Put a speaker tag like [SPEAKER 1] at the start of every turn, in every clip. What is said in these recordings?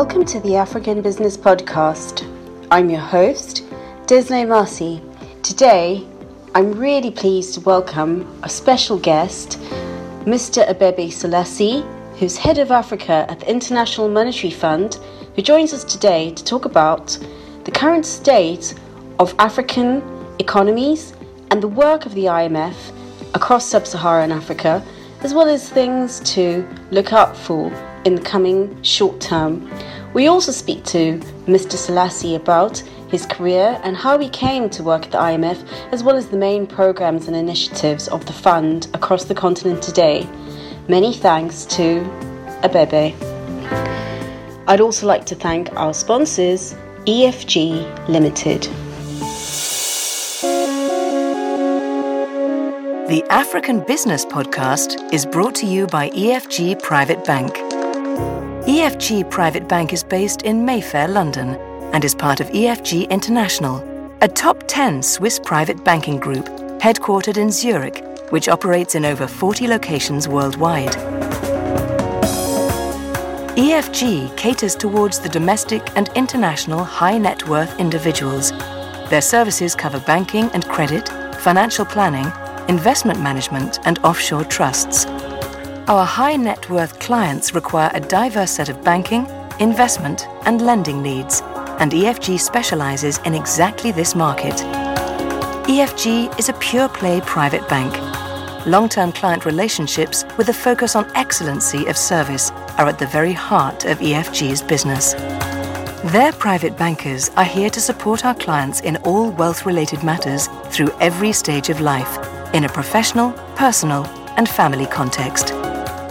[SPEAKER 1] Welcome to the African Business Podcast. I'm your host, Disney Marcy. Today, I'm really pleased to welcome a special guest, Mr. Abebe Selassie, who's head of Africa at the International Monetary Fund, who joins us today to talk about the current state of African economies and the work of the IMF across sub Saharan Africa, as well as things to look out for in the coming short term. We also speak to Mr. Selassie about his career and how he came to work at the IMF, as well as the main programs and initiatives of the fund across the continent today. Many thanks to Abebe. I'd also like to thank our sponsors, EFG Limited.
[SPEAKER 2] The African Business Podcast is brought to you by EFG Private Bank. EFG Private Bank is based in Mayfair, London, and is part of EFG International, a top 10 Swiss private banking group headquartered in Zurich, which operates in over 40 locations worldwide. EFG caters towards the domestic and international high net worth individuals. Their services cover banking and credit, financial planning, investment management, and offshore trusts. Our high net worth clients require a diverse set of banking, investment, and lending needs, and EFG specializes in exactly this market. EFG is a pure play private bank. Long term client relationships with a focus on excellency of service are at the very heart of EFG's business. Their private bankers are here to support our clients in all wealth related matters through every stage of life, in a professional, personal, and family context.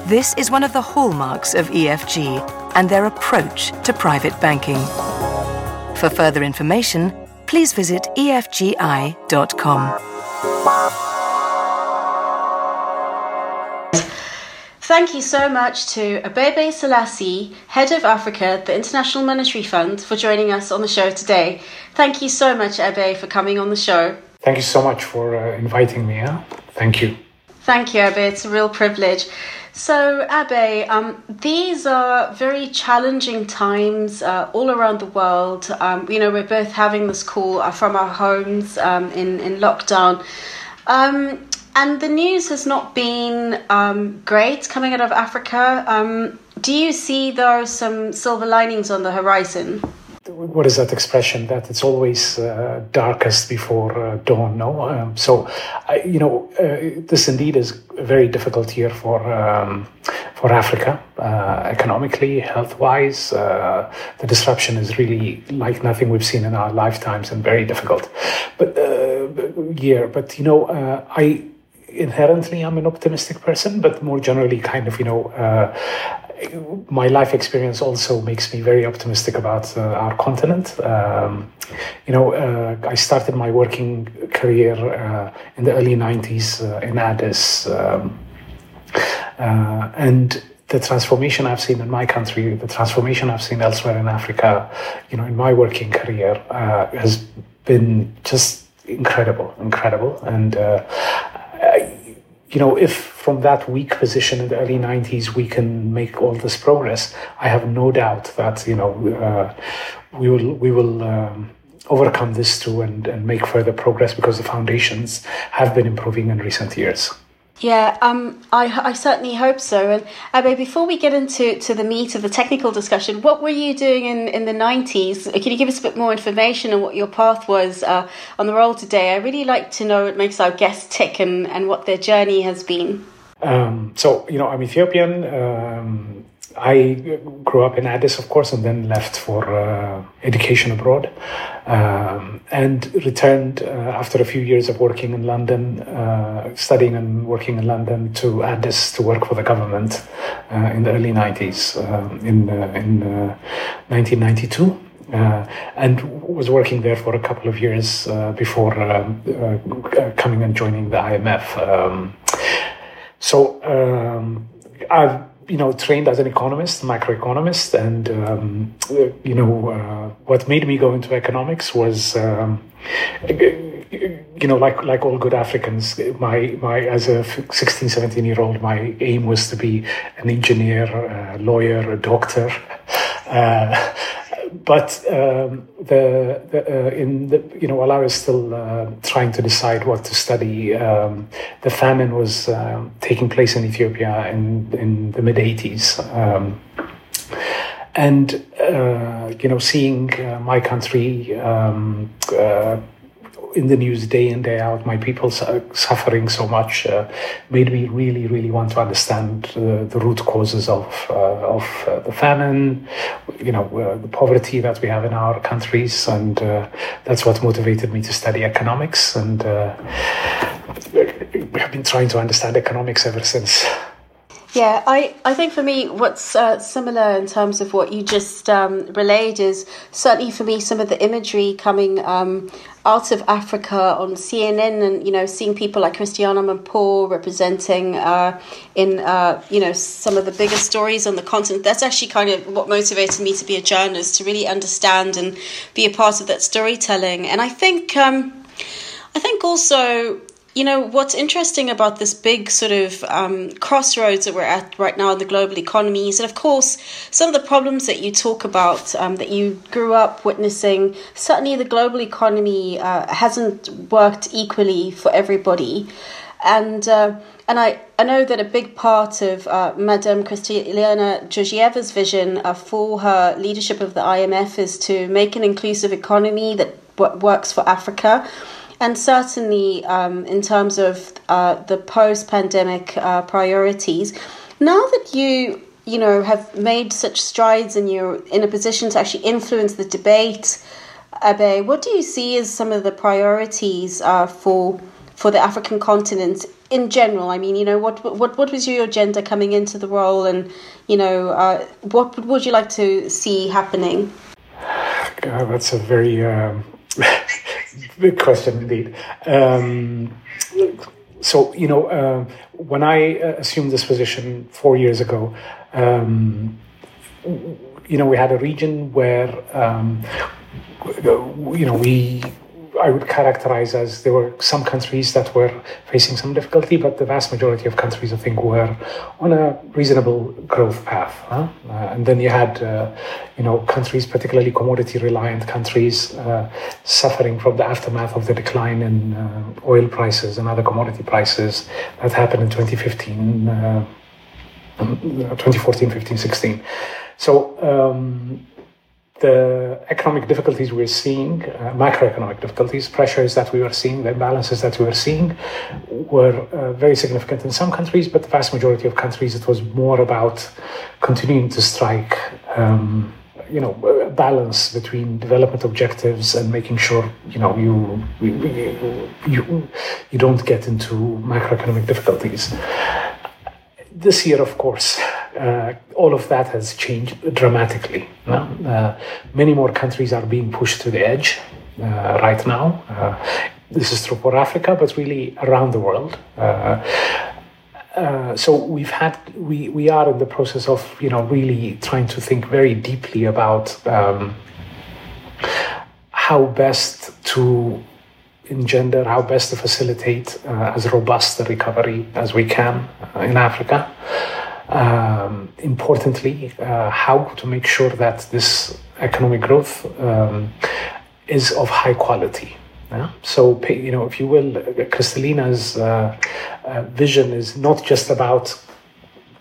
[SPEAKER 2] This is one of the hallmarks of EFG and their approach to private banking. For further information, please visit efgi.com.
[SPEAKER 1] Thank you so much to Abebe Selassie, Head of Africa the International Monetary Fund, for joining us on the show today. Thank you so much, Abe, for coming on the show.
[SPEAKER 3] Thank you so much for uh, inviting me. Huh? Thank you.
[SPEAKER 1] Thank you, Abe. It's a real privilege. So, Abe, um, these are very challenging times uh, all around the world. Um, you know, we're both having this call uh, from our homes um, in, in lockdown. Um, and the news has not been um, great coming out of Africa. Um, do you see there are some silver linings on the horizon?
[SPEAKER 3] What is that expression? That it's always uh, darkest before uh, dawn no? Um, so I, you know uh, this indeed is a very difficult year for um, for Africa uh, economically health wise uh, the disruption is really like nothing we've seen in our lifetimes and very difficult. But uh, year but you know I inherently I'm an optimistic person but more generally kind of you know my life experience also makes me very optimistic about uh, our continent. Um, you know, uh, I started my working career uh, in the early 90s uh, in Addis. Um, uh, and the transformation I've seen in my country, the transformation I've seen elsewhere in Africa, you know, in my working career uh, has been just incredible, incredible. And you know, if from that weak position in the early 90s we can make all this progress, I have no doubt that, you know, uh, we will, we will um, overcome this too and, and make further progress because the foundations have been improving in recent years.
[SPEAKER 1] Yeah, um, I, I certainly hope so. And Abe, before we get into to the meat of the technical discussion, what were you doing in, in the 90s? Can you give us a bit more information on what your path was uh, on the role today? I really like to know what makes our guests tick and, and what their journey has been.
[SPEAKER 3] Um, so, you know, I'm Ethiopian. Um, I grew up in Addis, of course, and then left for uh, education abroad, um, and returned uh, after a few years of working in London, uh, studying and working in London to Addis to work for the government uh, in the early 90s, um, in uh, in 1992. Uh, and was working there for a couple of years before coming and joining the IMF. Um, so um, I've you know, trained as an economist, macroeconomist, and um, you know, uh, what made me go into economics was, um, you know, like like all good Africans, my my as a 16, 17 year old, my aim was to be an engineer, a lawyer, a doctor. Uh, but um, the, the uh, in the you know while I was still uh, trying to decide what to study, um, the famine was um, taking place in Ethiopia in in the mid '80s. Um, and uh, you know, seeing uh, my country um, uh, in the news day in day out, my people suffering so much uh, made me really, really want to understand the root causes of uh, of uh, the famine, you know, uh, the poverty that we have in our countries, and uh, that's what motivated me to study economics. And uh, I've been trying to understand economics ever since.
[SPEAKER 1] Yeah, I, I think for me, what's uh, similar in terms of what you just um, relayed is certainly for me some of the imagery coming um, out of Africa on CNN and, you know, seeing people like Christiane Amanpour representing uh, in, uh, you know, some of the biggest stories on the continent. That's actually kind of what motivated me to be a journalist, to really understand and be a part of that storytelling. And I think, um, I think also you know, what's interesting about this big sort of um, crossroads that we're at right now in the global economy is that, of course, some of the problems that you talk about um, that you grew up witnessing, certainly the global economy uh, hasn't worked equally for everybody. And uh, and I, I know that a big part of uh, Madame Kristalina Georgieva's vision uh, for her leadership of the IMF is to make an inclusive economy that w- works for Africa and certainly um, in terms of uh, the post-pandemic uh, priorities. Now that you you know have made such strides and you're in a position to actually influence the debate, Abe, what do you see as some of the priorities uh, for for the African continent in general? I mean, you know, what what what was your agenda coming into the role, and you know, uh, what would you like to see happening?
[SPEAKER 3] God, that's a very um, big question indeed. Um, so you know, uh, when I uh, assumed this position four years ago, um, you know, we had a region where um, you know we I would characterize as there were some countries that were facing some difficulty, but the vast majority of countries, I think, were on a reasonable growth path. Huh? Uh, and then you had, uh, you know, countries, particularly commodity-reliant countries, uh, suffering from the aftermath of the decline in uh, oil prices and other commodity prices that happened in 2015, uh, 2014, 15, 16. So. Um, the economic difficulties we're seeing, uh, macroeconomic difficulties, pressures that we were seeing, the imbalances that we were seeing, were uh, very significant in some countries, but the vast majority of countries, it was more about continuing to strike. Um, you know, a balance between development objectives and making sure you know you you, you don't get into macroeconomic difficulties. This year, of course, uh, all of that has changed dramatically. Uh, many more countries are being pushed to the edge uh, right now. Uh, this is true for Africa, but really around the world. Uh, so we've had we we are in the process of you know really trying to think very deeply about um, how best to engender, how best to facilitate uh, as robust a recovery as we can uh, in Africa um, importantly, uh, how to make sure that this economic growth um, is of high quality. Yeah? So, you know, if you will, Kristalina's uh, uh, vision is not just about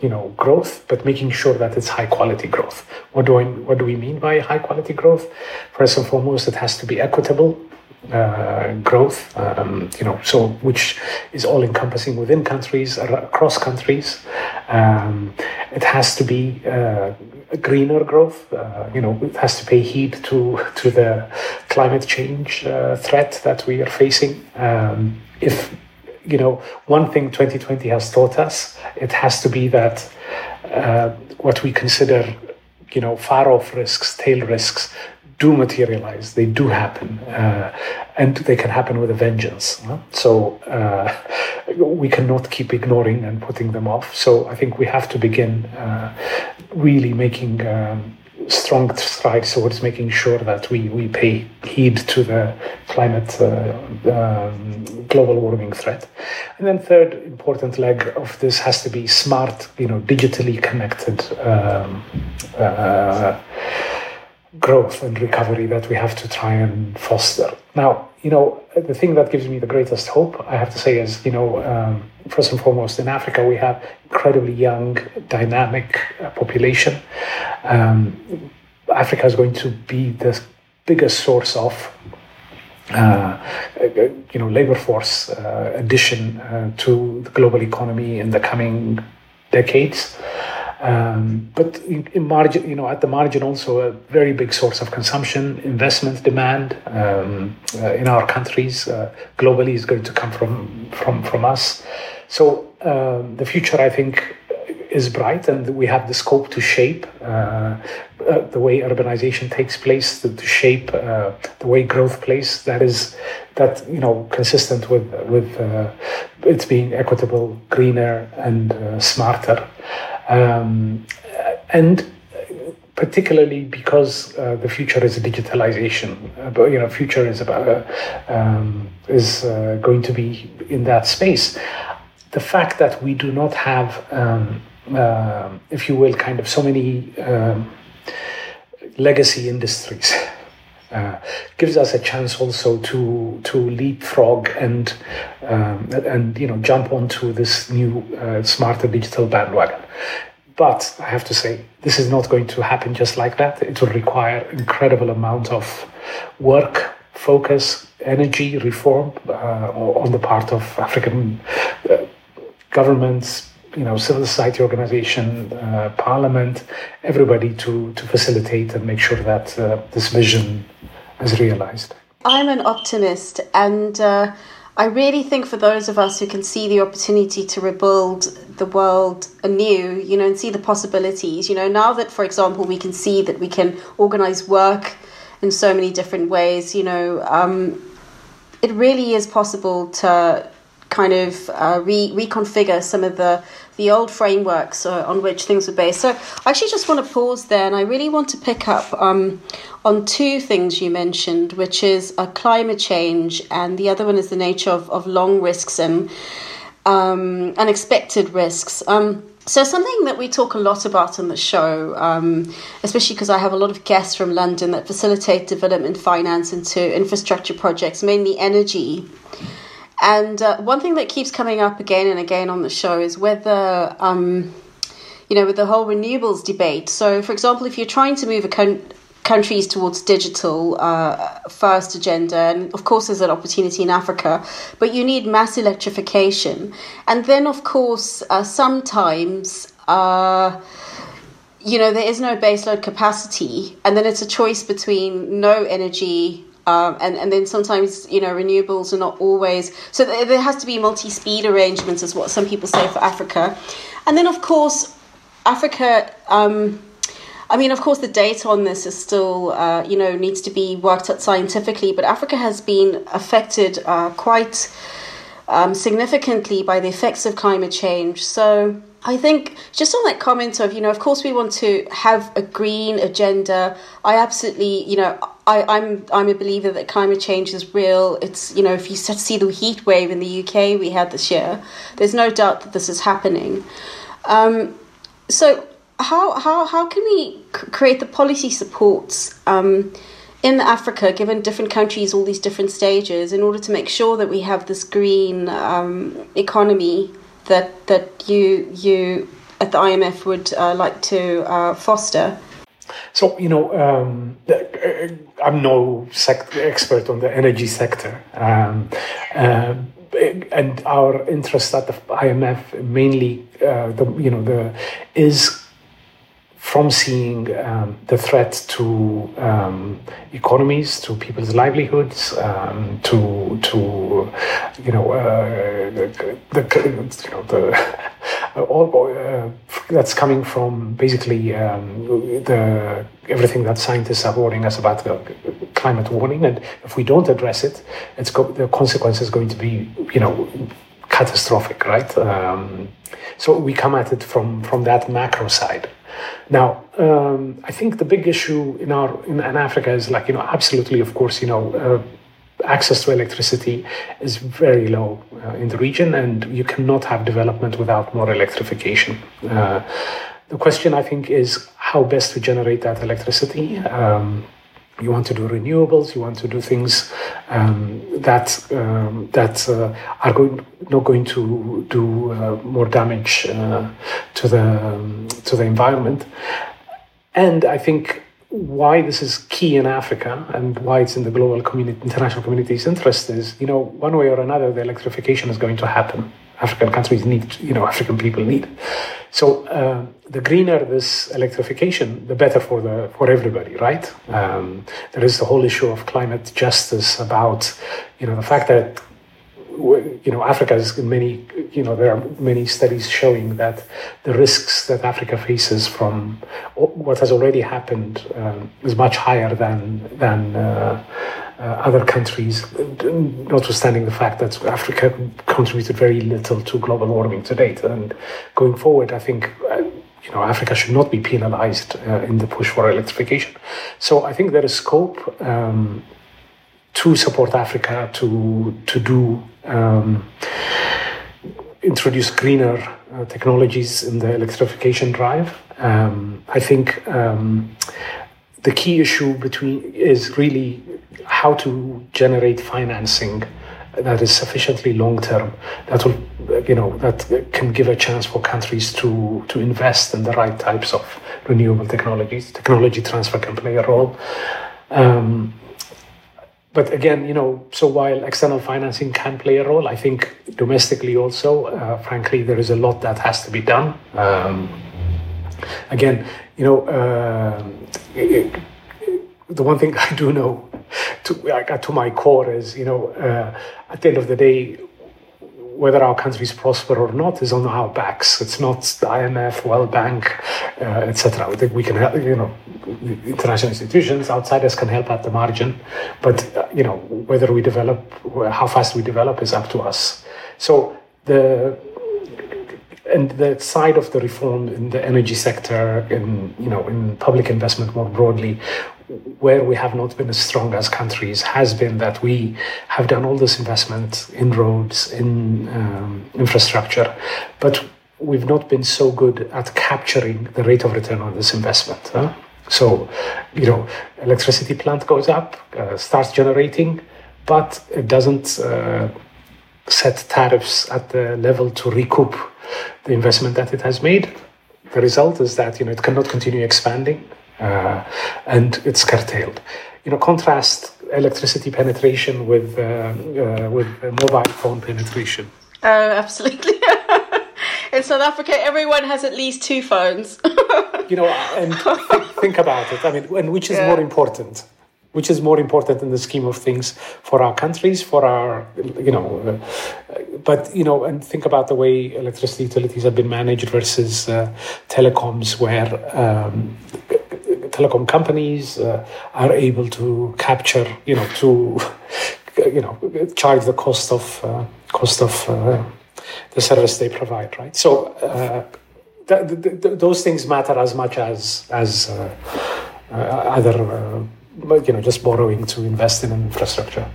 [SPEAKER 3] you know growth but making sure that it's high quality growth what do I, what do we mean by high quality growth first and foremost it has to be equitable uh, growth, um, you know, so which is all encompassing within countries, across countries. Um, it has to be uh, greener growth. Uh, you know, it has to pay heed to to the climate change uh, threat that we are facing. Um, if you know, one thing 2020 has taught us, it has to be that uh, what we consider, you know, far off risks, tail risks, do materialize, they do happen, uh, and they can happen with a vengeance. Huh? So uh, we cannot keep ignoring and putting them off. So I think we have to begin uh, really making um, strong strides towards making sure that we, we pay heed to the climate uh, um, global warming threat. And then third important leg of this has to be smart, you know, digitally connected um, uh, growth and recovery that we have to try and foster. Now, you know, the thing that gives me the greatest hope, I have to say, is, you know, um, first and foremost, in Africa, we have incredibly young, dynamic uh, population. Um, Africa is going to be the biggest source of uh, you know, labor force uh, addition uh, to the global economy in the coming decades. Um, but in, in, margin, you know, at the margin, also a very big source of consumption, investment demand um, uh, in our countries uh, globally is going to come from from from us. So um, the future, I think, is bright, and we have the scope to shape uh, uh, the way urbanization takes place, to, to shape uh, the way growth plays. That is that you know consistent with with uh, it being equitable, greener, and uh, smarter, um, and particularly because uh, the future is digitalization. Uh, but you know, future is about uh, um, is going to be in that space. The fact that we do not have um, uh, if you will, kind of so many um, legacy industries. Uh, gives us a chance also to to leapfrog and um, and you know jump onto this new uh, smarter digital bandwagon. But I have to say, this is not going to happen just like that. It will require incredible amount of work, focus, energy, reform uh, on the part of African uh, governments, you know, civil society organization, uh, parliament, everybody to, to facilitate and make sure that uh, this vision is realized.
[SPEAKER 1] I'm an optimist, and uh, I really think for those of us who can see the opportunity to rebuild the world anew, you know, and see the possibilities, you know, now that, for example, we can see that we can organize work in so many different ways, you know, um, it really is possible to kind of uh, re- reconfigure some of the the old frameworks uh, on which things were based. So I actually just want to pause there, and I really want to pick up um, on two things you mentioned, which is uh, climate change, and the other one is the nature of, of long risks and um, unexpected risks. Um, so something that we talk a lot about on the show, um, especially because I have a lot of guests from London that facilitate development finance into infrastructure projects, mainly energy. And uh, one thing that keeps coming up again and again on the show is whether, um, you know, with the whole renewables debate. So, for example, if you're trying to move a con- countries towards digital uh, first agenda, and of course, there's an opportunity in Africa, but you need mass electrification. And then, of course, uh, sometimes. Uh, you know, there is no baseload capacity, and then it's a choice between no energy um, and and then sometimes you know renewables are not always so there has to be multi-speed arrangements is what some people say for Africa, and then of course Africa. Um, I mean, of course, the data on this is still, uh, you know, needs to be worked out scientifically. But Africa has been affected uh, quite um, significantly by the effects of climate change. So I think just on that comment of, you know, of course we want to have a green agenda. I absolutely, you know, I, I'm I'm a believer that climate change is real. It's you know if you see the heat wave in the UK we had this year, there's no doubt that this is happening. Um, so how how how can we create the policy supports um, in Africa, given different countries, all these different stages, in order to make sure that we have this green um, economy that that you you at the IMF would uh, like to uh, foster?
[SPEAKER 3] So you know, um, I'm no expert on the energy sector, um, uh, and our interest at the IMF mainly, uh, the you know, the is from seeing um, the threat to um, economies, to people's livelihoods, um, to to you know uh, the, the, you know the all uh, that's coming from basically um, the everything that scientists are warning us about the climate warning, and if we don't address it, it's go- the consequence is going to be you know catastrophic, right? Um, so we come at it from from that macro side. Now, um, I think the big issue in our in, in, Africa is like you know absolutely, of course, you know. Uh, access to electricity is very low uh, in the region, and you cannot have development without more electrification. Uh, the question, I think, is how best to generate that electricity. Um, you want to do renewables, you want to do things um, that um, that uh, are going, not going to do uh, more damage uh, to the um, to the environment. And I think why this is key in Africa and why it's in the global community, international community's interest is, you know, one way or another, the electrification is going to happen. African countries need, you know, African people need. So uh, the greener this electrification, the better for the for everybody, right? Um, there is the whole issue of climate justice about, you know, the fact that you know Africa is many you know there are many studies showing that the risks that Africa faces from what has already happened um, is much higher than than uh, uh, other countries, notwithstanding the fact that Africa contributed very little to global warming to date. And going forward, I think uh, you know Africa should not be penalized uh, in the push for electrification. So I think there is scope um, to support Africa to to do um, introduce greener uh, technologies in the electrification drive. Um, I think um, the key issue between is really how to generate financing that is sufficiently long term that will you know that can give a chance for countries to to invest in the right types of renewable technologies. Technology transfer can play a role. Um, but again you know so while external financing can play a role i think domestically also uh, frankly there is a lot that has to be done. Um, again you know uh, it, the one thing I do know to, to my core is, you know, uh, at the end of the day, whether our countries prosper or not is on our backs. It's not the IMF, World Bank, uh, etc. I think we can help, you know, international institutions, outsiders can help at the margin, but uh, you know, whether we develop, how fast we develop is up to us. So the and the side of the reform in the energy sector, in you know, in public investment more broadly, where we have not been as strong as countries has been that we have done all this investment in roads, in um, infrastructure, but we've not been so good at capturing the rate of return on this investment. Huh? So, you know, electricity plant goes up, uh, starts generating, but it doesn't uh, set tariffs at the level to recoup the investment that it has made. The result is that you know it cannot continue expanding uh, and it's curtailed. You know, contrast electricity penetration with uh, uh, with mobile phone penetration.
[SPEAKER 1] Oh, absolutely. In South Africa, everyone has at least two phones.
[SPEAKER 3] you know, and th- think about it. I mean, and which is yeah. more important? Which is more important in the scheme of things for our countries, for our, you know, uh, but you know, and think about the way electricity utilities have been managed versus uh, telecoms, where um, telecom companies uh, are able to capture, you know, to you know charge the cost of uh, cost of uh, the service they provide, right? So th- th- th- those things matter as much as as other, you know, just borrowing to invest in infrastructure.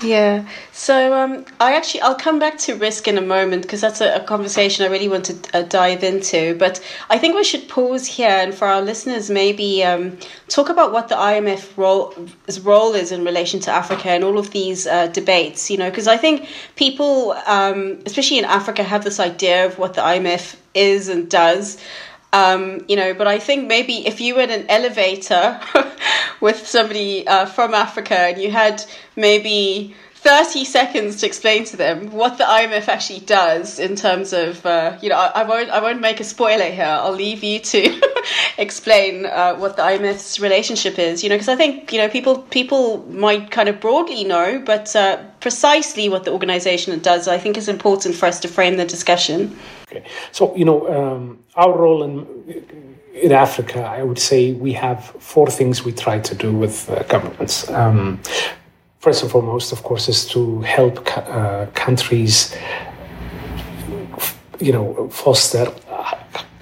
[SPEAKER 1] Yeah. So um, I actually I'll come back to risk in a moment because that's a, a, conversation I really want to uh, dive into. But I think we should pause here and for our listeners maybe um, talk about what the IMF role role is in relation to Africa and all of these uh, debates. You know, because I think people, um, especially in Africa, have this idea of what the IMF is and does. Um, you know, but I think maybe if you were in an elevator with somebody uh, from Africa and you had maybe 30 seconds to explain to them what the IMF actually does in terms of, uh, you know, I, I, won't, I won't make a spoiler here. I'll leave you to explain uh, what the IMF's relationship is, you know, because I think, you know, people, people might kind of broadly know, but uh, precisely what the organization does, I think is important for us to frame the discussion.
[SPEAKER 3] Okay. So, you know, um, our role in, in Africa, I would say we have four things we try to do with uh, governments. Um, first and foremost, of course, is to help uh, countries you know, foster,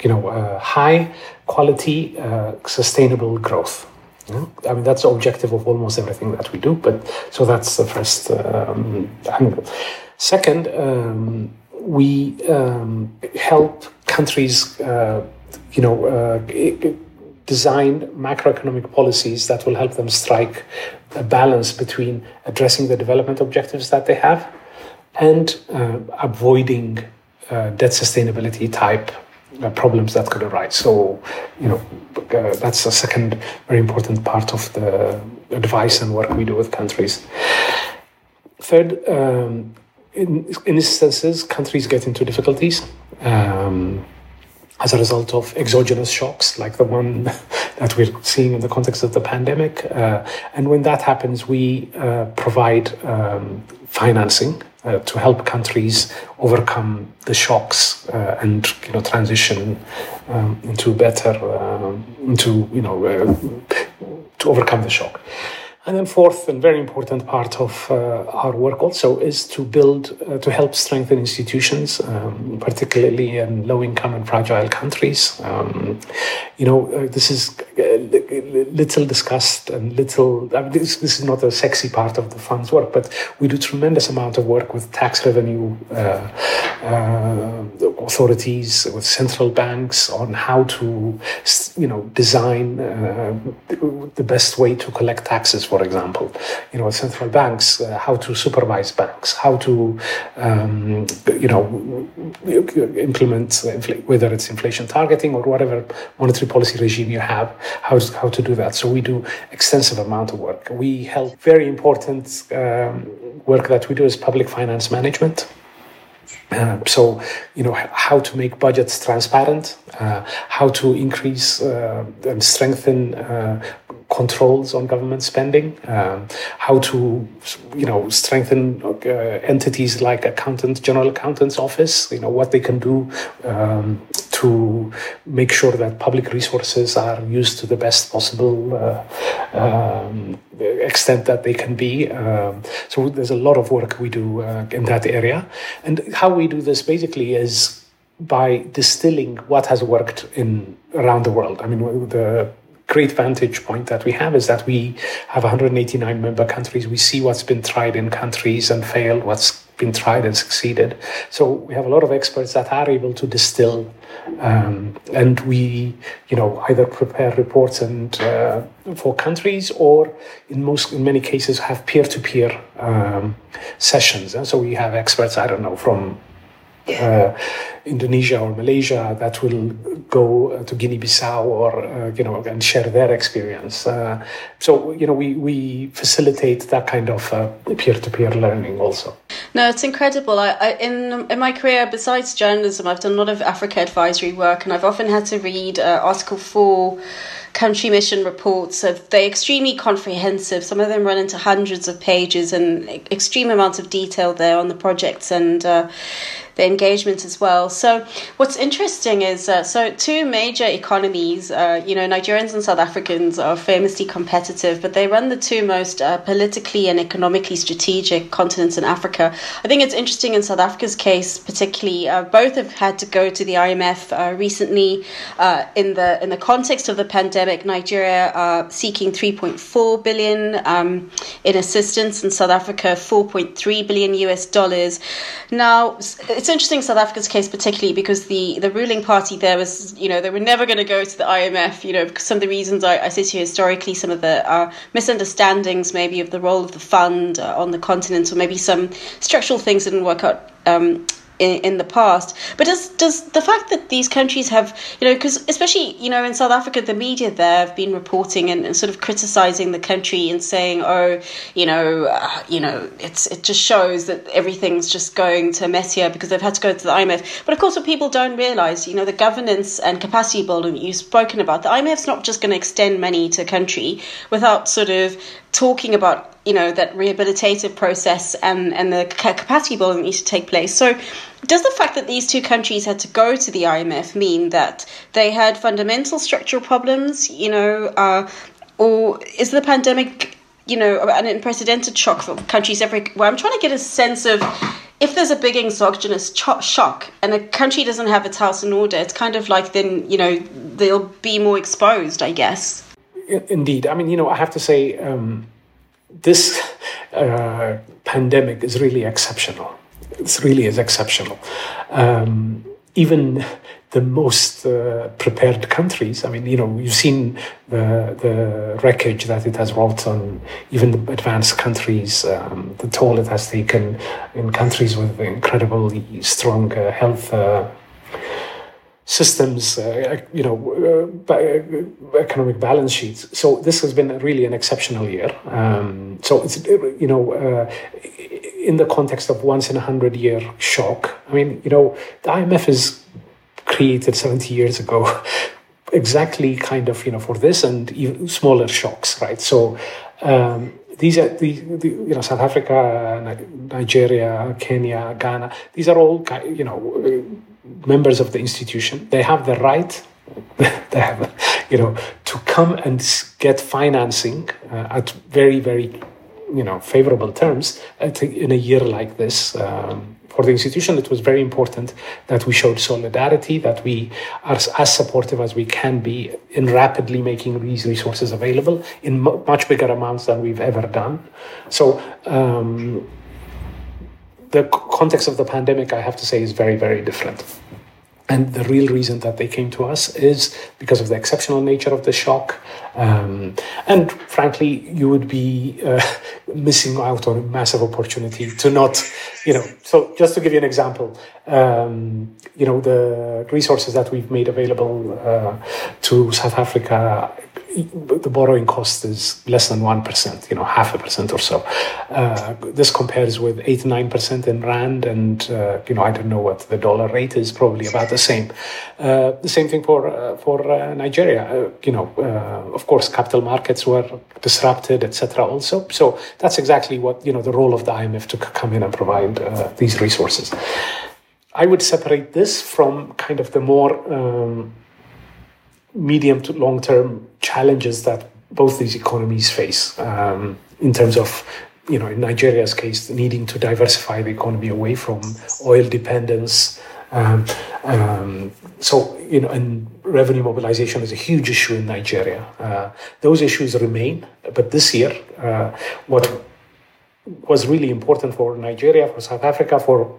[SPEAKER 3] you know, uh, high quality, uh, sustainable growth. I mean, that's the objective of almost everything that we do. But so that's the first um, angle. Second, um, we um, help countries, uh, you know, uh, design macroeconomic policies that will help them strike a balance between addressing the development objectives that they have and uh, avoiding uh, debt sustainability type uh, problems that could arise. So, you know, uh, that's a second very important part of the advice and work we do with countries. Third, um, in, in instances, countries get into difficulties. Um, as a result of exogenous shocks like the one that we're seeing in the context of the pandemic. Uh, and when that happens, we uh, provide um, financing uh, to help countries overcome the shocks uh, and you know transition um, into better um, into you know uh, to overcome the shock. And then fourth and very important part of uh, our work also is to build, uh, to help strengthen institutions, um, particularly in low-income and fragile countries. Um, you know, uh, this is uh, little discussed and little, I mean, this, this is not a sexy part of the fund's work, but we do tremendous amount of work with tax revenue uh, uh, authorities, with central banks on how to, you know, design the best way to collect taxes for example, you know, central banks, uh, how to supervise banks, how to, um, you know, implement whether it's inflation targeting or whatever monetary policy regime you have, how to, how to do that. So we do extensive amount of work. We help very important um, work that we do is public finance management. Uh, so, you know, how to make budgets transparent, uh, how to increase uh, and strengthen uh, controls on government spending, um, how to, you know, strengthen uh, entities like accountant, general accountant's office, you know, what they can do um, to make sure that public resources are used to the best possible uh, um, extent that they can be. Um, so there's a lot of work we do uh, in that area. And how we do this basically is by distilling what has worked in around the world. I mean, the great vantage point that we have is that we have 189 member countries. We see what's been tried in countries and failed, what's been tried and succeeded. So we have a lot of experts that are able to distill, um, and we, you know, either prepare reports and uh, for countries, or in most, in many cases, have peer-to-peer um, sessions. And so we have experts, I don't know, from uh, Indonesia or Malaysia that will go uh, to Guinea-Bissau or uh, you know and share their experience. Uh, so you know we we facilitate that kind of uh, peer-to-peer learning also.
[SPEAKER 1] No, it's incredible. I, I, in in my career, besides journalism, I've done a lot of Africa advisory work, and I've often had to read uh, Article Four country mission reports. So they're extremely comprehensive. Some of them run into hundreds of pages and extreme amounts of detail there on the projects and uh, the engagement as well. So what's interesting is uh, so two major economies. Uh, you know, Nigerians and South Africans are famously competitive, but they run the two most uh, politically and economically strategic continents in Africa. I think it's interesting in South Africa's case, particularly. Uh, both have had to go to the IMF uh, recently uh, in the in the context of the pandemic. Nigeria are seeking 3.4 billion um, in assistance, and South Africa 4.3 billion US dollars. Now it's it's interesting South Africa's case particularly because the the ruling party there was you know they were never going to go to the IMF you know because some of the reasons I, I sit here historically some of the uh, misunderstandings maybe of the role of the fund uh, on the continent or maybe some structural things didn't work out um, in, in the past. But does does the fact that these countries have, you know, because especially you know in South Africa, the media there have been reporting and, and sort of criticizing the country and saying, oh, you know, uh, you know, it's it just shows that everything's just going to mess here because they've had to go to the IMF. But of course, what people don't realize, you know, the governance and capacity building you've spoken about, the IMF's not just going to extend money to a country without sort of talking about you know that rehabilitative process and and the capacity building needs to take place. So, does the fact that these two countries had to go to the IMF mean that they had fundamental structural problems? You know, uh, or is the pandemic you know an unprecedented shock for countries every? Well, I'm trying to get a sense of if there's a big exogenous cho- shock and a country doesn't have its house in order, it's kind of like then, you know, they'll be more exposed, I guess.
[SPEAKER 3] Indeed. I mean, you know, I have to say, um, this uh, pandemic is really exceptional. It really is exceptional. Um, even the most uh, prepared countries. I mean, you know, you've seen the the wreckage that it has wrought on even the advanced countries, um, the toll it has taken in countries with incredibly strong uh, health. Systems, uh, you know, uh, uh, economic balance sheets. So this has been really an exceptional year. Um, so it's you know, uh, in the context of once in a hundred year shock. I mean, you know, the IMF is created 70 years ago exactly kind of you know for this and even smaller shocks right so um, these are the, the, you know South Africa, Nigeria, Kenya, Ghana. These are all you know members of the institution. They have the right, they have you know to come and get financing uh, at very very you know favorable terms in a year like this. Um, for the institution, it was very important that we showed solidarity, that we are as supportive as we can be in rapidly making these resources available in much bigger amounts than we've ever done. So, um, the context of the pandemic, I have to say, is very, very different. And the real reason that they came to us is because of the exceptional nature of the shock. Um, and frankly, you would be uh, missing out on a massive opportunity to not, you know. So, just to give you an example, um, you know, the resources that we've made available uh, to South Africa the borrowing cost is less than 1%, you know, half a percent or so. Uh, this compares with 8 9% in Rand, and, uh, you know, I don't know what the dollar rate is, probably about the same. Uh, the same thing for, uh, for uh, Nigeria. Uh, you know, of course, capital markets were disrupted, etc. also. So that's exactly what, you know, the role of the IMF to come in and provide these resources. I would separate this from kind of the more um, medium to long term challenges that both these economies face um, in terms of you know in Nigeria's case needing to diversify the economy away from oil dependence um, um, so you know and revenue mobilization is a huge issue in Nigeria. Uh, those issues remain but this year uh, what was really important for Nigeria for South Africa for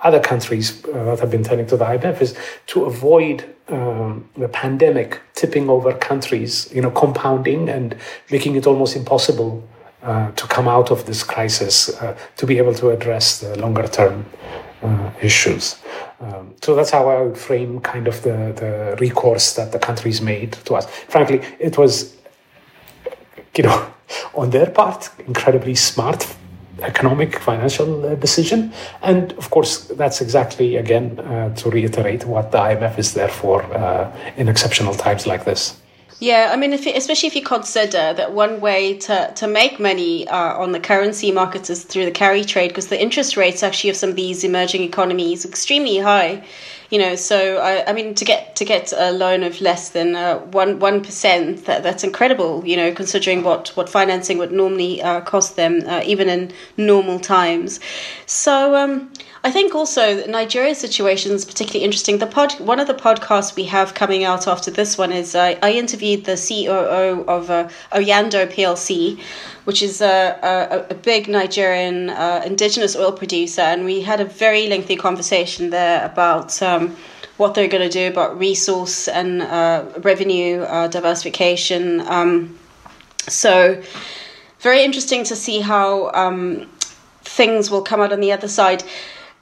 [SPEAKER 3] other countries uh, that have been turning to the IMF is to avoid um, the pandemic tipping over countries, you know, compounding and making it almost impossible uh, to come out of this crisis uh, to be able to address the longer term uh, issues. Um, so that's how I would frame kind of the, the recourse that the countries made to us. Frankly, it was, you know, on their part, incredibly smart economic financial uh, decision. And of course, that's exactly, again, uh, to reiterate what the IMF is there for uh, in exceptional times like this.
[SPEAKER 1] Yeah, I mean, if especially if you consider that one way to, to make money uh, on the currency markets is through the carry trade, because the interest rates actually of some of these emerging economies extremely high you know so I, I mean to get to get a loan of less than uh, one one percent that, that's incredible you know considering what what financing would normally uh, cost them uh, even in normal times. So um, I think also Nigeria's situation is particularly interesting. The pod, one of the podcasts we have coming out after this one is I, I interviewed the COO of uh, Oando PLC, which is a, a, a big Nigerian uh, indigenous oil producer, and we had a very lengthy conversation there about. Um, what they're going to do about resource and uh, revenue uh, diversification. Um, so, very interesting to see how um, things will come out on the other side.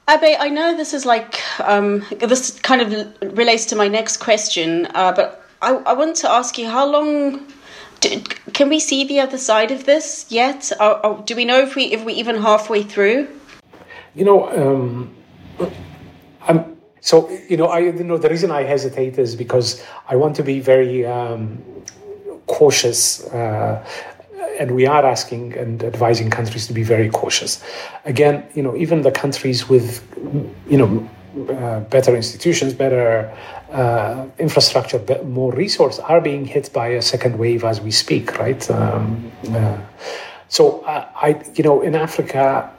[SPEAKER 1] Abe, I know this is like um, this kind of relates to my next question, uh, but I, I want to ask you how long can we see the other side of this yet? Or, or do we know if we if we even halfway through?
[SPEAKER 3] You know, um, I'm so you know I you know the reason I hesitate is because I want to be very um, cautious. Uh, and we are asking and advising countries to be very cautious. Again, you know, even the countries with, you know, uh, better institutions, better uh, infrastructure, more resource are being hit by a second wave as we speak, right? Um, uh, so I, I, you know, in Africa,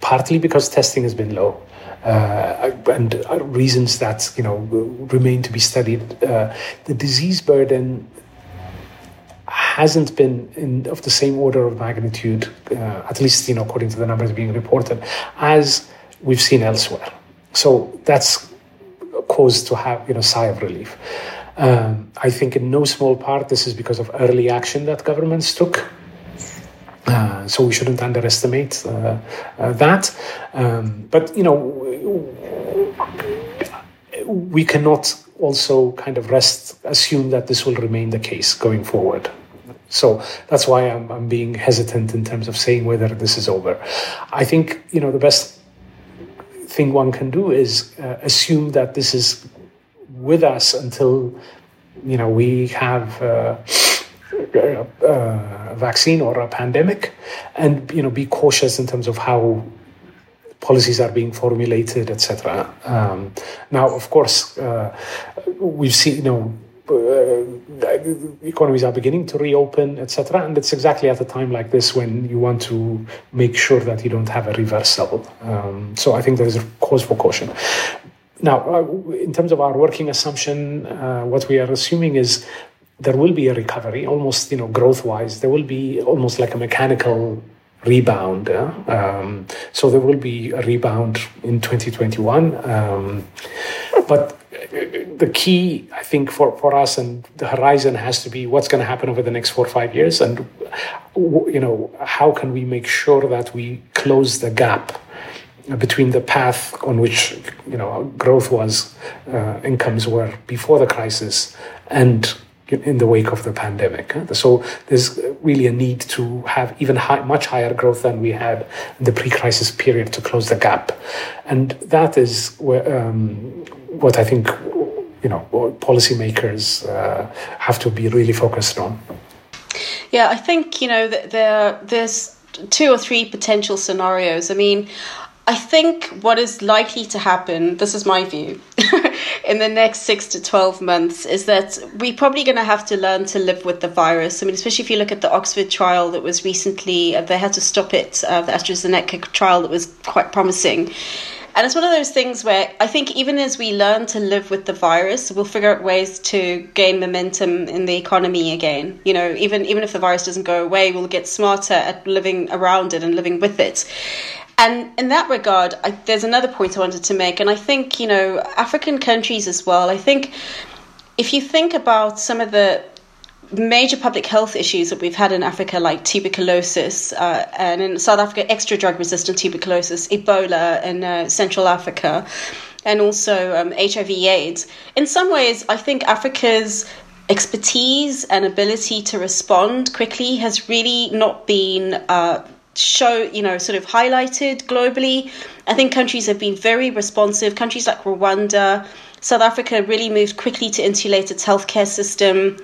[SPEAKER 3] partly because testing has been low. Uh, and uh, reasons that you know remain to be studied. Uh, the disease burden hasn't been in, of the same order of magnitude, uh, at least you know according to the numbers being reported, as we've seen elsewhere. So that's cause to have you know sigh of relief. Um, I think in no small part this is because of early action that governments took. Uh, so we shouldn't underestimate uh, uh, that. Um, but you know, we cannot also kind of rest, assume that this will remain the case going forward. So that's why I'm, I'm being hesitant in terms of saying whether this is over. I think you know the best thing one can do is uh, assume that this is with us until you know we have uh, a, a, vaccine or a pandemic, and you know be cautious in terms of how policies are being formulated, etc. Um, now, of course, uh, we've seen you know uh, economies are beginning to reopen, etc. And it's exactly at a time like this when you want to make sure that you don't have a reversal. Um, so I think there is a cause for caution. Now, uh, in terms of our working assumption, uh, what we are assuming is there will be a recovery, almost you know growth-wise. There will be almost like a mechanical rebound. Uh, um, so there will be a rebound in 2021, um, but the key, I think, for, for us and the horizon has to be what's going to happen over the next four or five years, and you know how can we make sure that we close the gap between the path on which you know growth was, uh, incomes were before the crisis, and in the wake of the pandemic. So there's really a need to have even high, much higher growth than we had in the pre-crisis period to close the gap, and that is where, um, what I think you know policymakers uh, have to be really focused on.
[SPEAKER 1] Yeah, I think you know that there there's two or three potential scenarios. I mean, I think what is likely to happen, this is my view, in the next six to 12 months is that we're probably going to have to learn to live with the virus. I mean, especially if you look at the Oxford trial that was recently, uh, they had to stop it, uh, the AstraZeneca trial that was quite promising. And it's one of those things where I think even as we learn to live with the virus, we'll figure out ways to gain momentum in the economy again. You know, even even if the virus doesn't go away, we'll get smarter at living around it and living with it. And in that regard, I, there's another point I wanted to make, and I think you know African countries as well. I think if you think about some of the major public health issues that we've had in Africa, like tuberculosis, uh, and in South Africa, extra drug resistant tuberculosis, Ebola in uh, Central Africa, and also um, HIV/AIDS. In some ways, I think Africa's expertise and ability to respond quickly has really not been. Uh, show, you know, sort of highlighted globally. I think countries have been very responsive. Countries like Rwanda, South Africa really moved quickly to insulate its healthcare system.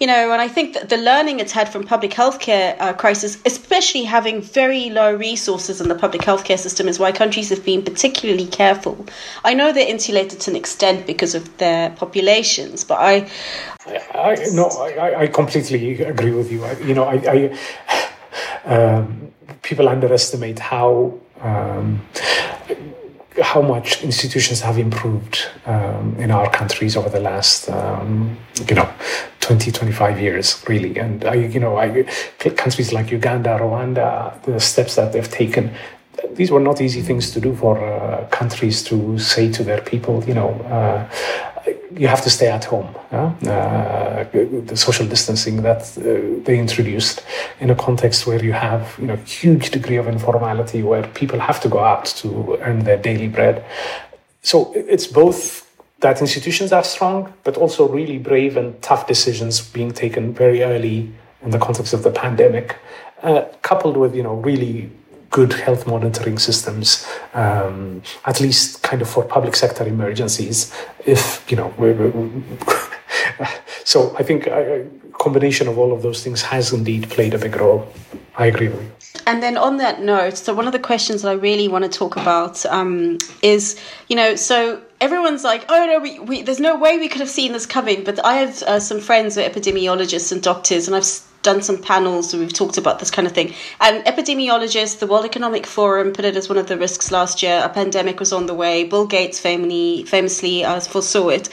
[SPEAKER 1] You know, and I think that the learning it's had from public healthcare uh, crisis, especially having very low resources in the public healthcare system, is why countries have been particularly careful. I know they're insulated to an extent because of their populations, but I,
[SPEAKER 3] I, no, I, I completely agree with you. I, you know, I, I um, people underestimate how um, how much institutions have improved um, in our countries over the last um, you know 20 25 years really. And I, you know I, countries like Uganda Rwanda the steps that they've taken these were not easy things to do for uh, countries to say to their people you know uh, you have to stay at home. Uh, the social distancing that uh, they introduced in a context where you have you know huge degree of informality, where people have to go out to earn their daily bread. So it's both that institutions are strong, but also really brave and tough decisions being taken very early in the context of the pandemic, uh, coupled with you know really good health monitoring systems, um, at least kind of for public sector emergencies. If you know, so I think a combination of all of those things has indeed played a big role. I agree with you.
[SPEAKER 1] And then on that note, so one of the questions that I really want to talk about um, is, you know, so everyone's like, oh no, we, we, there's no way we could have seen this coming. But I have uh, some friends who are epidemiologists and doctors, and I've done some panels we've talked about this kind of thing. And epidemiologists, the World Economic Forum put it as one of the risks last year. A pandemic was on the way. Bill Gates famously, famously uh, foresaw it.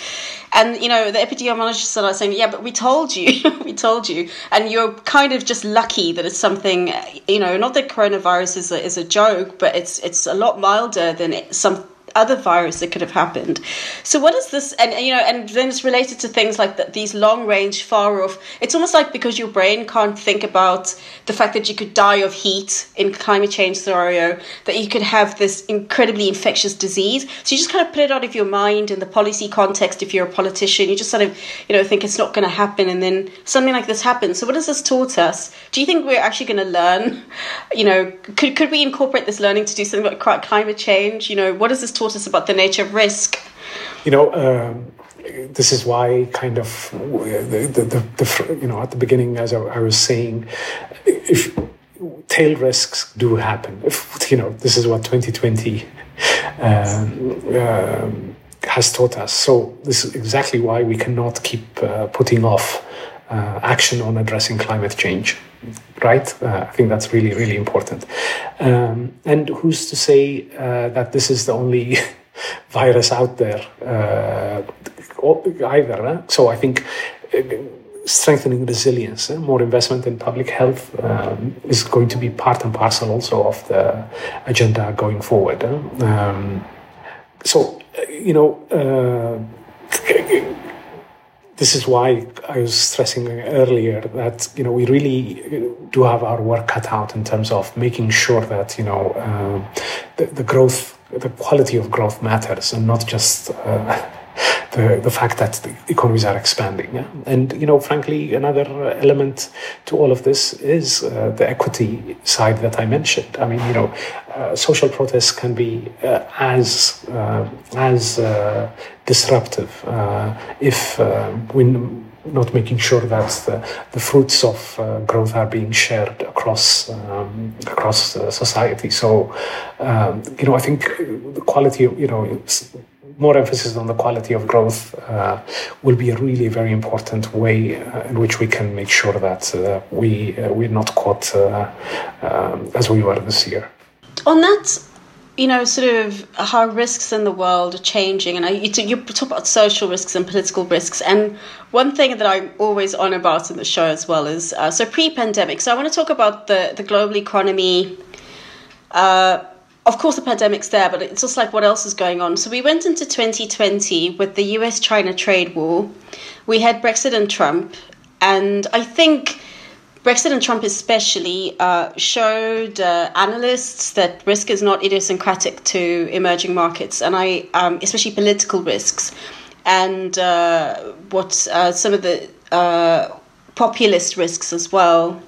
[SPEAKER 1] And, you know, the epidemiologists are saying, yeah, but we told you, we told you. And you're kind of just lucky that it's something, you know, not that coronavirus is a, is a joke, but it's, it's a lot milder than some other virus that could have happened. So what is this? And you know, and then it's related to things like the, these long range, far off. It's almost like because your brain can't think about the fact that you could die of heat in climate change scenario, that you could have this incredibly infectious disease. So you just kind of put it out of your mind in the policy context. If you're a politician, you just sort of you know think it's not going to happen, and then something like this happens. So what has this taught us? Do you think we're actually going to learn? You know, could could we incorporate this learning to do something about climate change? You know, what does this taught us about the nature of risk?
[SPEAKER 3] You know, um, this is why kind of the, the, the, the, you know at the beginning, as I, I was saying, if tail risks do happen, if you know this is what 2020 um, um, has taught us. So this is exactly why we cannot keep uh, putting off uh, action on addressing climate change right? Uh, I think that's really, really important. Um, and who's to say uh, that this is the only virus out there uh, either? So I think uh, strengthening resilience, more investment in public health um, is going to be part and parcel also of the agenda going forward. Um, so, you know, uh, this is why I was stressing earlier that you know we really do have our work cut out in terms of making sure that you know um, the, the growth, the quality of growth matters, and not just. Uh, the, the fact that the economies are expanding. Yeah? And, you know, frankly, another element to all of this is uh, the equity side that I mentioned. I mean, you know, uh, social protests can be uh, as, uh, as uh, disruptive uh, if we not making sure that the, the fruits of uh, growth are being shared across um, across uh, society. So, um, you know, I think the quality, you know, more emphasis on the quality of growth uh, will be a really very important way uh, in which we can make sure that uh, we uh, we're not caught um, as we were this year.
[SPEAKER 1] On that, you know, sort of how risks in the world are changing, and I, you, you talk about social risks and political risks, and one thing that I'm always on about in the show as well is so pre-pandemic. So I want to talk about the the global economy. Uh, of course, the pandemic's there, but it's just like what else is going on. So we went into 2020 with the US China trade war. We had Brexit and Trump. And I think Brexit and Trump, especially, uh, showed uh, analysts that risk is not idiosyncratic to emerging markets, and I, um, especially political risks, and uh, what uh, some of the uh, populist risks as well.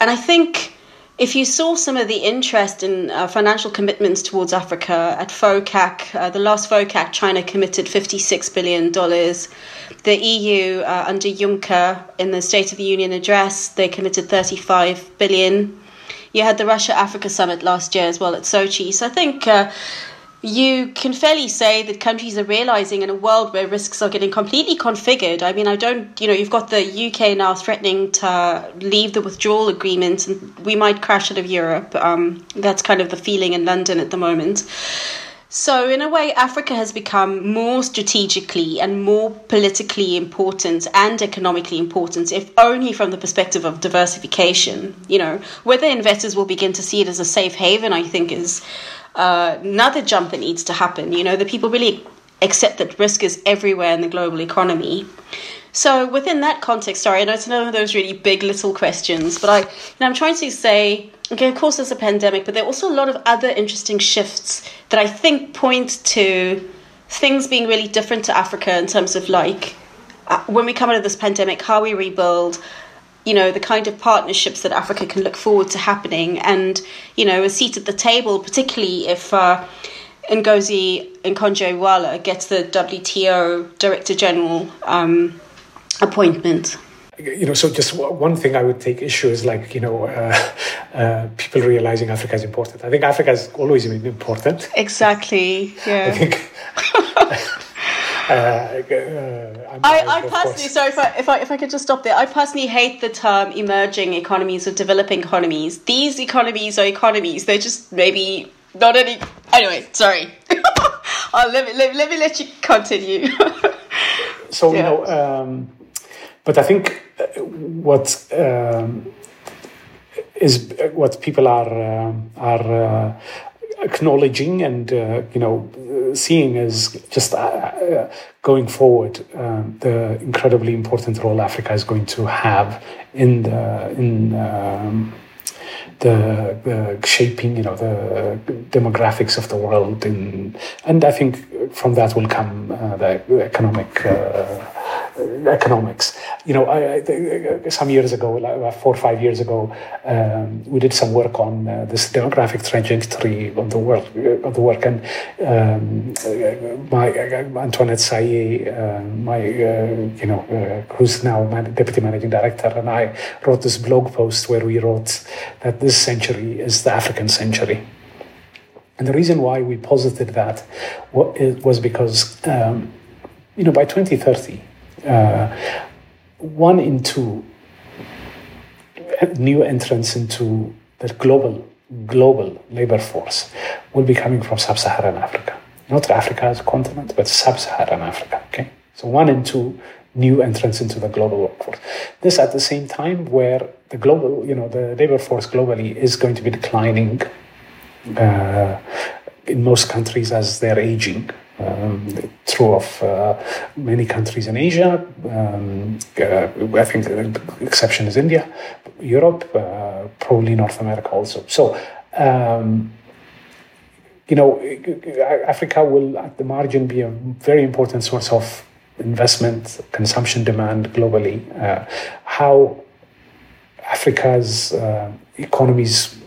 [SPEAKER 1] And I think if you saw some of the interest in uh, financial commitments towards Africa at FOCAC, uh, the last FOCAC, China committed $56 billion. The EU, uh, under Juncker, in the State of the Union address, they committed 35 billion. You had the Russia Africa summit last year as well at Sochi. So I think uh, you can fairly say that countries are realizing in a world where risks are getting completely configured. I mean, I don't, you know, you've got the UK now threatening to leave the withdrawal agreement and we might crash out of Europe. Um, that's kind of the feeling in London at the moment. So, in a way, Africa has become more strategically and more politically important and economically important, if only from the perspective of diversification. You know, whether investors will begin to see it as a safe haven, I think, is uh, another jump that needs to happen. You know, the people really accept that risk is everywhere in the global economy. So within that context, sorry, I know it's another of those really big little questions, but I, you know, I'm trying to say, okay, of course there's a pandemic, but there are also a lot of other interesting shifts that I think point to things being really different to Africa in terms of like uh, when we come out of this pandemic, how we rebuild, you know the kind of partnerships that Africa can look forward to happening, and you know a seat at the table, particularly if uh, Ngozi Okonjo-Iweala gets the WTO Director General um, appointment.
[SPEAKER 3] You know, so just one thing I would take issue is like you know uh, uh, people realizing Africa is important. I think Africa has always been important.
[SPEAKER 1] Exactly. Yeah. I think. uh, I, I personally, sorry if I, if I if I could just stop there. I personally hate the term emerging economies or developing economies. These economies are economies. They're just maybe not any. Anyway, sorry. I'll let me let, let me let you continue.
[SPEAKER 3] so yeah. you know, um, but I think uh, what. Um, is what people are uh, are uh, acknowledging and uh, you know seeing as just uh, uh, going forward um, the incredibly important role Africa is going to have in the in um, the, the shaping you know the demographics of the world. And and I think from that will come uh, the economic economics. You know, I, I, some years ago, like four or five years ago, um, we did some work on uh, this demographic trajectory of the world of the work, and um, my uh, Antoinette Sayeh, uh, my uh, you know, uh, who's now man, deputy managing director, and I wrote this blog post where we wrote that this century is the African century. And the reason why we posited that was because, um, you know, by 2030, uh, one in two new entrants into the global global labor force will be coming from sub-Saharan Africa. Not Africa as a continent, but sub-Saharan Africa. Okay, so one in two new entrants into the global workforce. This at the same time where the global, you know, the labor force globally is going to be declining uh, in most countries as they're aging um, true of uh, many countries in Asia. Um, uh, I think the exception is India, Europe, uh, probably North America also. So, um, you know, Africa will at the margin be a very important source of investment, consumption demand globally. Uh, how Africa's uh, economies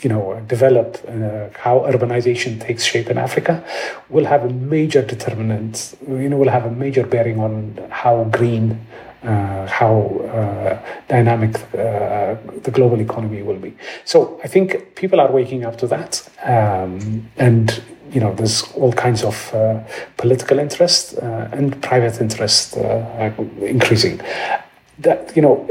[SPEAKER 3] you know, develop, uh, how urbanization takes shape in Africa, will have a major determinant, you know, will have a major bearing on how green, uh, how uh, dynamic uh, the global economy will be. So I think people are waking up to that. Um, and, you know, there's all kinds of uh, political interest uh, and private interest increasing. That, you know,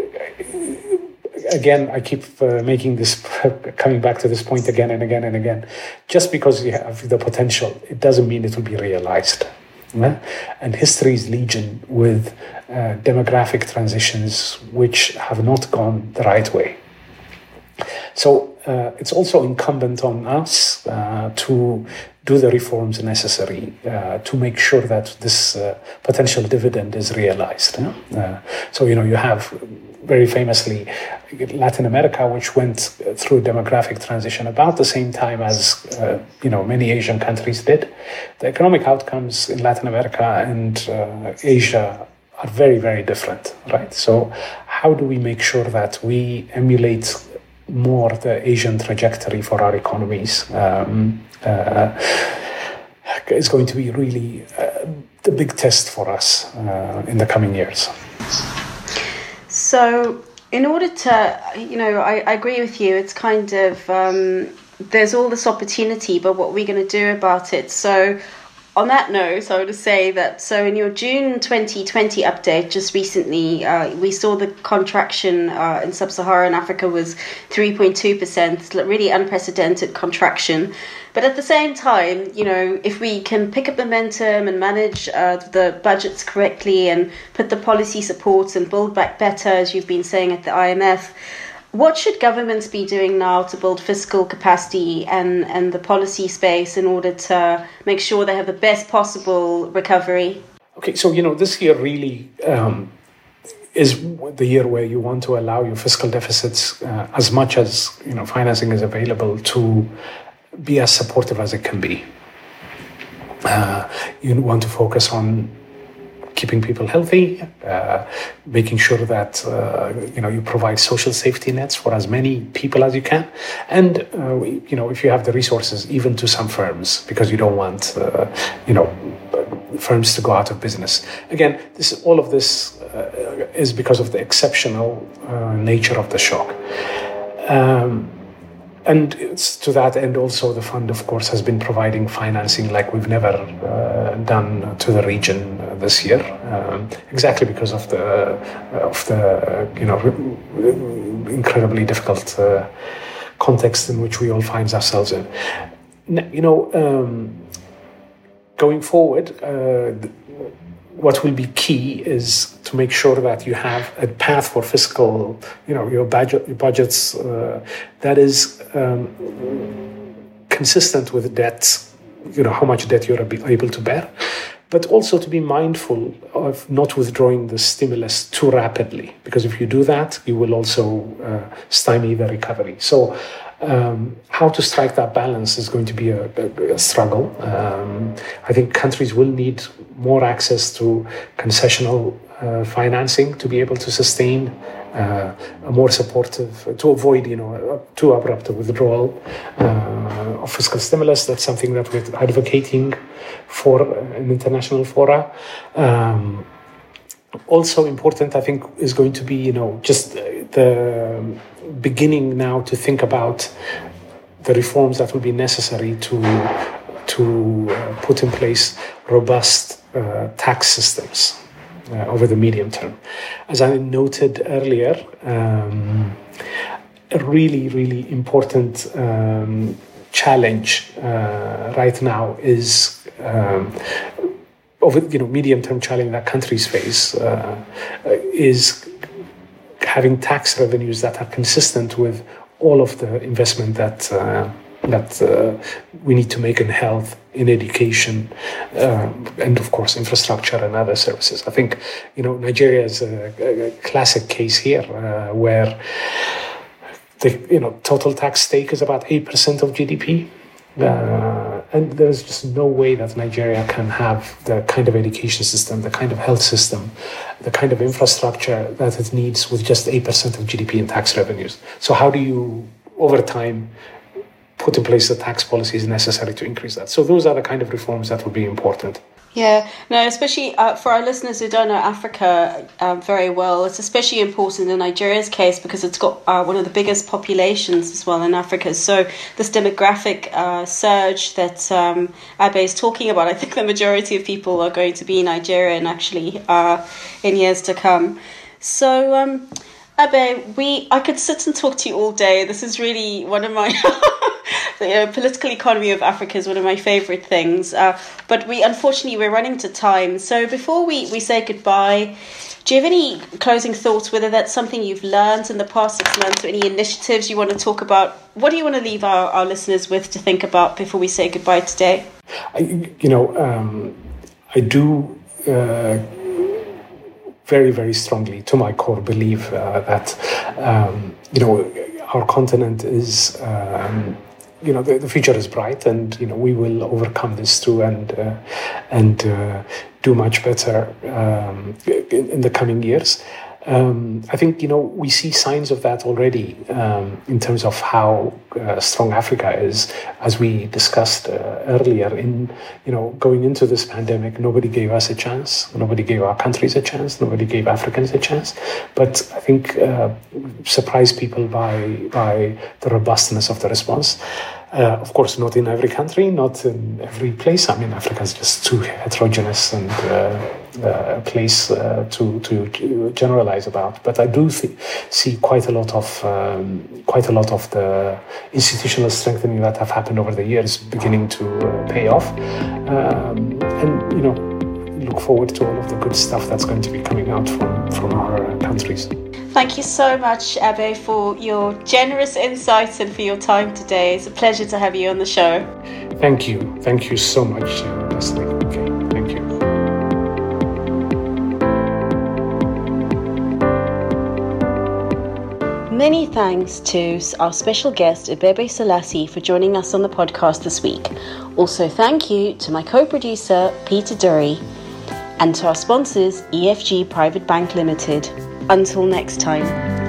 [SPEAKER 3] again, I keep uh, making this, coming back to this point again and again and again. Just because you have the potential, it doesn't mean it will be realized. And history is legion with uh, demographic transitions which have not gone the right way. So uh, it's also incumbent on us uh, to do the reforms necessary uh, to make sure that this uh, potential dividend is realized. Uh, so, you know, you have very famously Latin America, which went through demographic transition about the same time as uh, you know many Asian countries did. The economic outcomes in Latin America and uh, Asia are very very different, right? So how do we make sure that we emulate more the Asian trajectory for our economies? Um, uh, is going to be really uh, the big test for us uh, in the coming years.
[SPEAKER 1] So, in order to, you know, I, I agree with you. It's kind of um, there's all this opportunity, but what are we going to do about it? So, on that note, I would say that so in your June 2020 update, just recently, uh, we saw the contraction uh, in sub Saharan Africa was 3.2%, really unprecedented contraction. But at the same time, you know, if we can pick up momentum and manage uh, the budgets correctly and put the policy supports and build back better, as you've been saying at the IMF, what should governments be doing now to build fiscal capacity and, and the policy space in order to make sure they have the best possible recovery?
[SPEAKER 3] Okay, so you know, this year really um, is the year where you want to allow your fiscal deficits uh, as much as you know financing is available to be as supportive as it can be. Uh, you want to focus on keeping people healthy, uh, making sure that uh, you know you provide social safety nets for as many people as you can, and uh, you know if you have the resources, even to some firms, because you don't want uh, you know firms to go out of business. Again, this all of this uh, is because of the exceptional uh, nature of the shock. Um, and to that end, also the fund, of course, has been providing financing like we've never uh, done to the region uh, this year, um, exactly because of the uh, of the you know incredibly difficult uh, context in which we all find ourselves in. You know, um, going forward what will be key is to make sure that you have a path for fiscal, you know, your budget, your budgets uh, that is um, consistent with debt, you know, how much debt you're able to bear, but also to be mindful of not withdrawing the stimulus too rapidly, because if you do that, you will also uh, stymie the recovery. So um, how to strike that balance is going to be a, a, a struggle. Um, I think countries will need more access to concessional uh, financing to be able to sustain uh, a more supportive, to avoid you know too abrupt a withdrawal uh, of fiscal stimulus. That's something that we're advocating for in international fora. Um, also important, I think, is going to be you know just the beginning now to think about the reforms that will be necessary to to uh, put in place robust uh, tax systems uh, over the medium term. As I noted earlier, um, a really, really important um, challenge uh, right now is um, over you know medium term challenge that countries face uh, is having tax revenues that are consistent with all of the investment that uh, that uh, we need to make in health, in education, uh, and of course infrastructure and other services. I think you know Nigeria is a, a classic case here uh, where the you know total tax stake is about eight percent of GDP. Uh, and there's just no way that Nigeria can have the kind of education system, the kind of health system, the kind of infrastructure that it needs with just 8% of GDP in tax revenues. So, how do you, over time, put in place the tax policies necessary to increase that? So, those are the kind of reforms that will be important.
[SPEAKER 1] Yeah, no, especially uh, for our listeners who don't know Africa uh, very well, it's especially important in Nigeria's case because it's got uh, one of the biggest populations as well in Africa. So, this demographic uh, surge that um, Abe is talking about, I think the majority of people are going to be Nigerian actually uh, in years to come. So, um, Abe, we I could sit and talk to you all day. This is really one of my the uh, political economy of Africa is one of my favorite things. Uh, but we unfortunately we're running to time. So before we we say goodbye, do you have any closing thoughts? Whether that's something you've learned in the past six months, or any initiatives you want to talk about? What do you want to leave our, our listeners with to think about before we say goodbye today?
[SPEAKER 3] I, you know, um, I do. Uh, very, very strongly to my core believe uh, that um, you know our continent is um, you know the, the future is bright and you know we will overcome this too and uh, and uh, do much better um, in, in, the coming years um, I think you know we see signs of that already um, in terms of how uh, strong Africa is, as we discussed uh, earlier. In you know going into this pandemic, nobody gave us a chance. Nobody gave our countries a chance. Nobody gave Africans a chance. But I think uh, surprised people by by the robustness of the response. Uh, of course, not in every country, not in every place. I mean, Africa is just too heterogeneous and uh, uh, a place uh, to, to generalize about. But I do th- see quite a lot of um, quite a lot of the institutional strengthening that have happened over the years beginning to uh, pay off, um, and you know, look forward to all of the good stuff that's going to be coming out from from our countries.
[SPEAKER 1] Thank you so much, Abe, for your generous insights and for your time today. It's a pleasure to have you on the show.
[SPEAKER 3] Thank you. Thank you so much, uh, Leslie. Okay, thank you.
[SPEAKER 1] Many thanks to our special guest, Abebe Selassie, for joining us on the podcast this week. Also, thank you to my co producer, Peter Dury, and to our sponsors, EFG Private Bank Limited. Until next time.